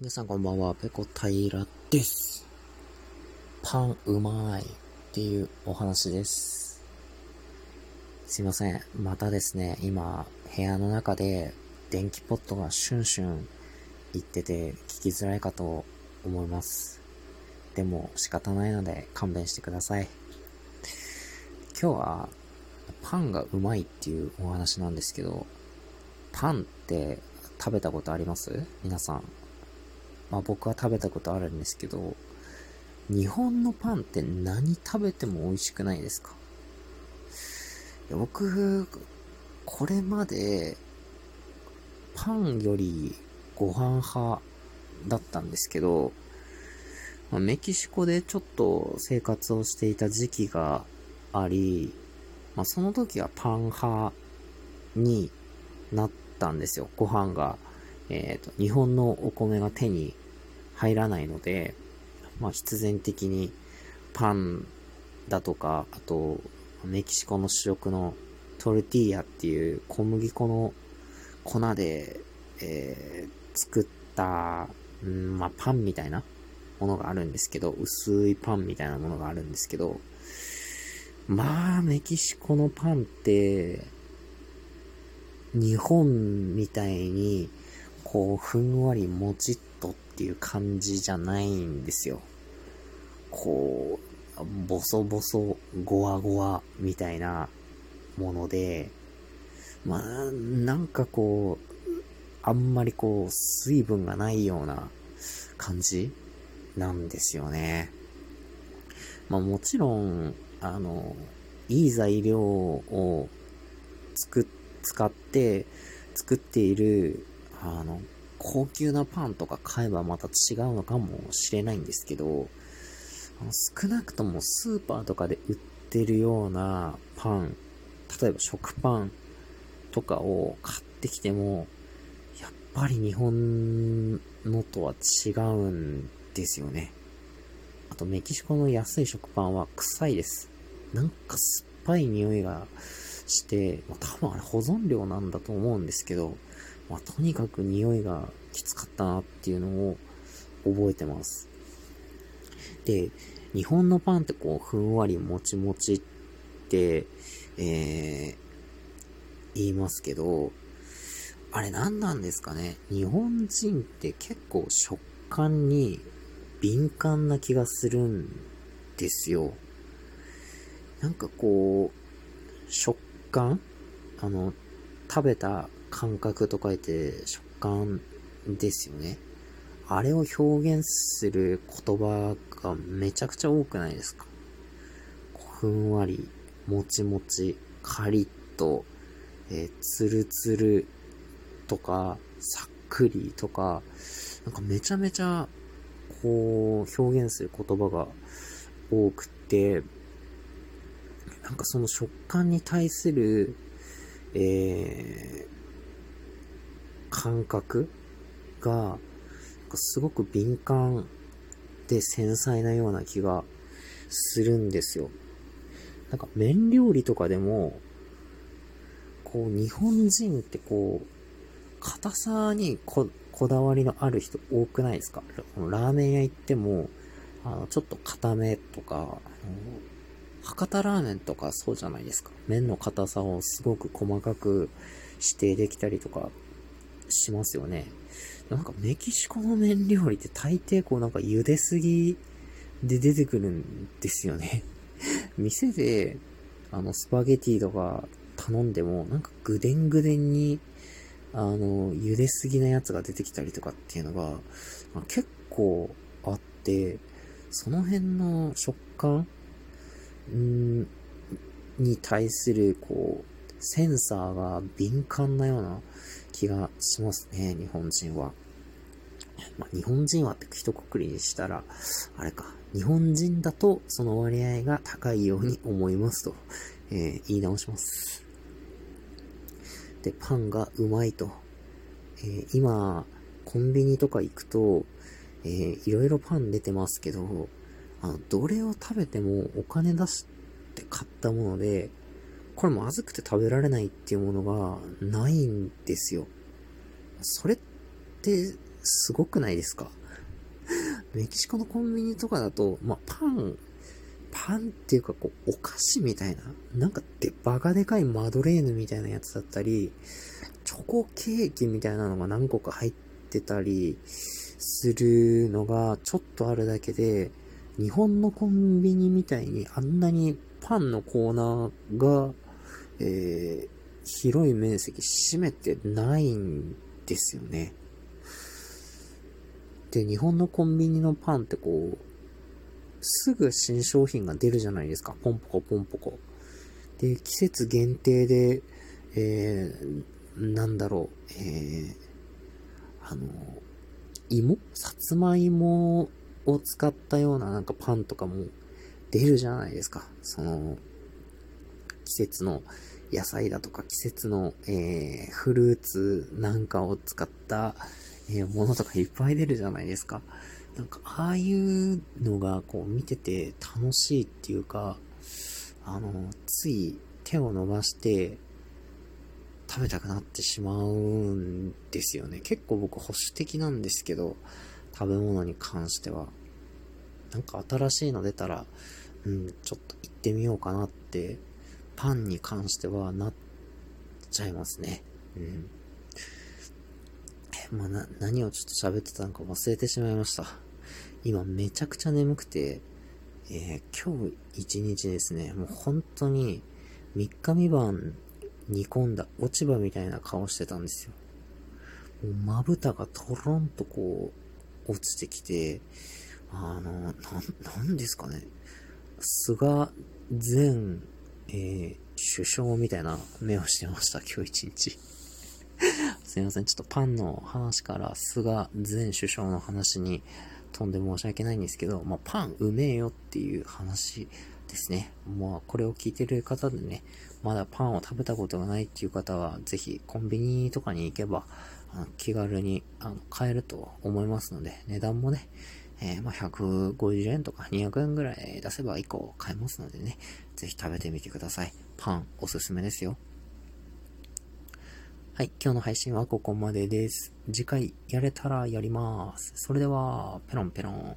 皆さんこんばんは、ペコ平です。パンうまいっていうお話です。すいません。またですね、今、部屋の中で電気ポットがシュンシュン言ってて聞きづらいかと思います。でも仕方ないので勘弁してください。今日はパンがうまいっていうお話なんですけど、パンって食べたことあります？皆さん。まあ僕は食べたことあるんですけど、日本のパンって何食べても美味しくないですか？僕、これまで、パンよりご飯派だったんですけど、まあ、メキシコでちょっと生活をしていた時期があり、まあ、その時はパン派になったんですよ。ご飯が、えっ、ー、と、日本のお米が手に入らないので、まあ必然的にパンだとか、あと、メキシコの主食のトルティーヤっていう小麦粉の粉で、えー、作った、んまあパンみたいなものがあるんですけど、薄いパンみたいなものがあるんですけど、まあ、メキシコのパンって、日本みたいに、こう、ふんわりもちっとっていう感じじゃないんですよ。こう、ボソボソ、ゴワゴワみたいなもので、まあ、なんかこう、あんまりこう、水分がないような感じなんですよね。まあもちろん、あの、いい材料を作、使って作っている、あの、高級なパンとか買えばまた違うのかもしれないんですけど、あの少なくともスーパーとかで売ってるようなパン、例えば食パンとかを買ってきても、やっぱり日本のとは違うんですよね。あとメキシコの安い食パンは臭いです。なんか酸っぱい匂いがして、多分あれ保存料なんだと思うんですけど、まあ、とにかく匂いがきつかったなっていうのを覚えてます。で、日本のパンってこう、ふんわりもちもちって、えー、言いますけど、あれ何なんですかね？日本人って結構食感に敏感な気がするんですよ。なんかこう、食感？あの、食べた感覚と書いて食感ですよね。あれを表現する言葉がめちゃくちゃ多くないですか？ふんわり、もちもち、カリッと、えー、つるつるとか、さっくりとか、なんかめちゃめちゃ、こう、表現する言葉が多くて、なんかその食感に対する、えー、感覚が、すごく敏感で繊細なような気がするんですよ。なんか麺料理とかでも、こう日本人ってこう、硬さにこだわりのある人多くないですか？ラーメン屋行っても、あの、ちょっと硬めとか、博多ラーメンとかそうじゃないですか。麺の硬さをすごく細かく指定できたりとかしますよね。なんかメキシコの麺料理って大抵こうなんか茹ですぎで出てくるんですよね。店で、あの、スパゲティとか頼んでも、なんかぐでんぐでんに、あの、茹ですぎなやつが出てきたりとかっていうのが、結構あって、その辺の食感んに対する、こう、センサーが敏感なような気がしますね、日本人は。まあ、日本人はって一括りにしたら、あれか、日本人だとその割合が高いように思いますと、えー、言い直します。で、パンがうまいと。えー、今、コンビニとか行くと、えー、いろいろパン出てますけど、あの、どれを食べてもお金出して買ったもので、これまずくて食べられないっていうものがないんですよ。それってすごくないですか？メキシコのコンビニとかだと、まあ、パン、パンっていうかこう、お菓子みたいな、なんかで、バカでかいマドレーヌみたいなやつだったり、チョコケーキみたいなのが何個か入ってたりするのがちょっとあるだけで、日本のコンビニみたいにあんなにパンのコーナーが、えー、広い面積占めてないんですよね。で、日本のコンビニのパンってこう、すぐ新商品が出るじゃないですか。ポンポコポンポコ。で、季節限定で、えー、なんだろう、えー、あの、芋？さつまいもを使ったようななんかパンとかも出るじゃないですか。その、季節の野菜だとか季節の、えー、フルーツなんかを使った、えー、ものとかいっぱい出るじゃないですか。なんか、ああいうのがこう見てて楽しいっていうか、あの、つい手を伸ばして食べたくなってしまうんですよね。結構僕保守的なんですけど、食べ物に関しては。なんか新しいの出たら、うん、ちょっと行ってみようかなって、パンに関してはなっちゃいますね。うん。まあ、な、何をちょっと喋ってたのか忘れてしまいました。今めちゃくちゃ眠くて、えー、今日一日ですね、もう本当に3日3晩煮込んだ落ち葉みたいな顔してたんですよ。まぶたがトロンとこう落ちてきて、あの、な、なんですかね。菅前、えー、首相みたいな目をしてました、今日一日。すいません。ちょっとパンの話から菅前首相の話に飛んで申し訳ないんですけど、まあ、パンうめえよっていう話ですね。まあ、これを聞いてる方でね、まだパンを食べたことがないっていう方は、ぜひコンビニとかに行けば、あの気軽にあの買えると思いますので、値段もね、えー、まあ、150円とか200円ぐらい出せば1個買えますのでね、ぜひ食べてみてください。パンおすすめですよ。はい、今日の配信はここまでです。次回やれたらやります。それでは、ペロンペロン。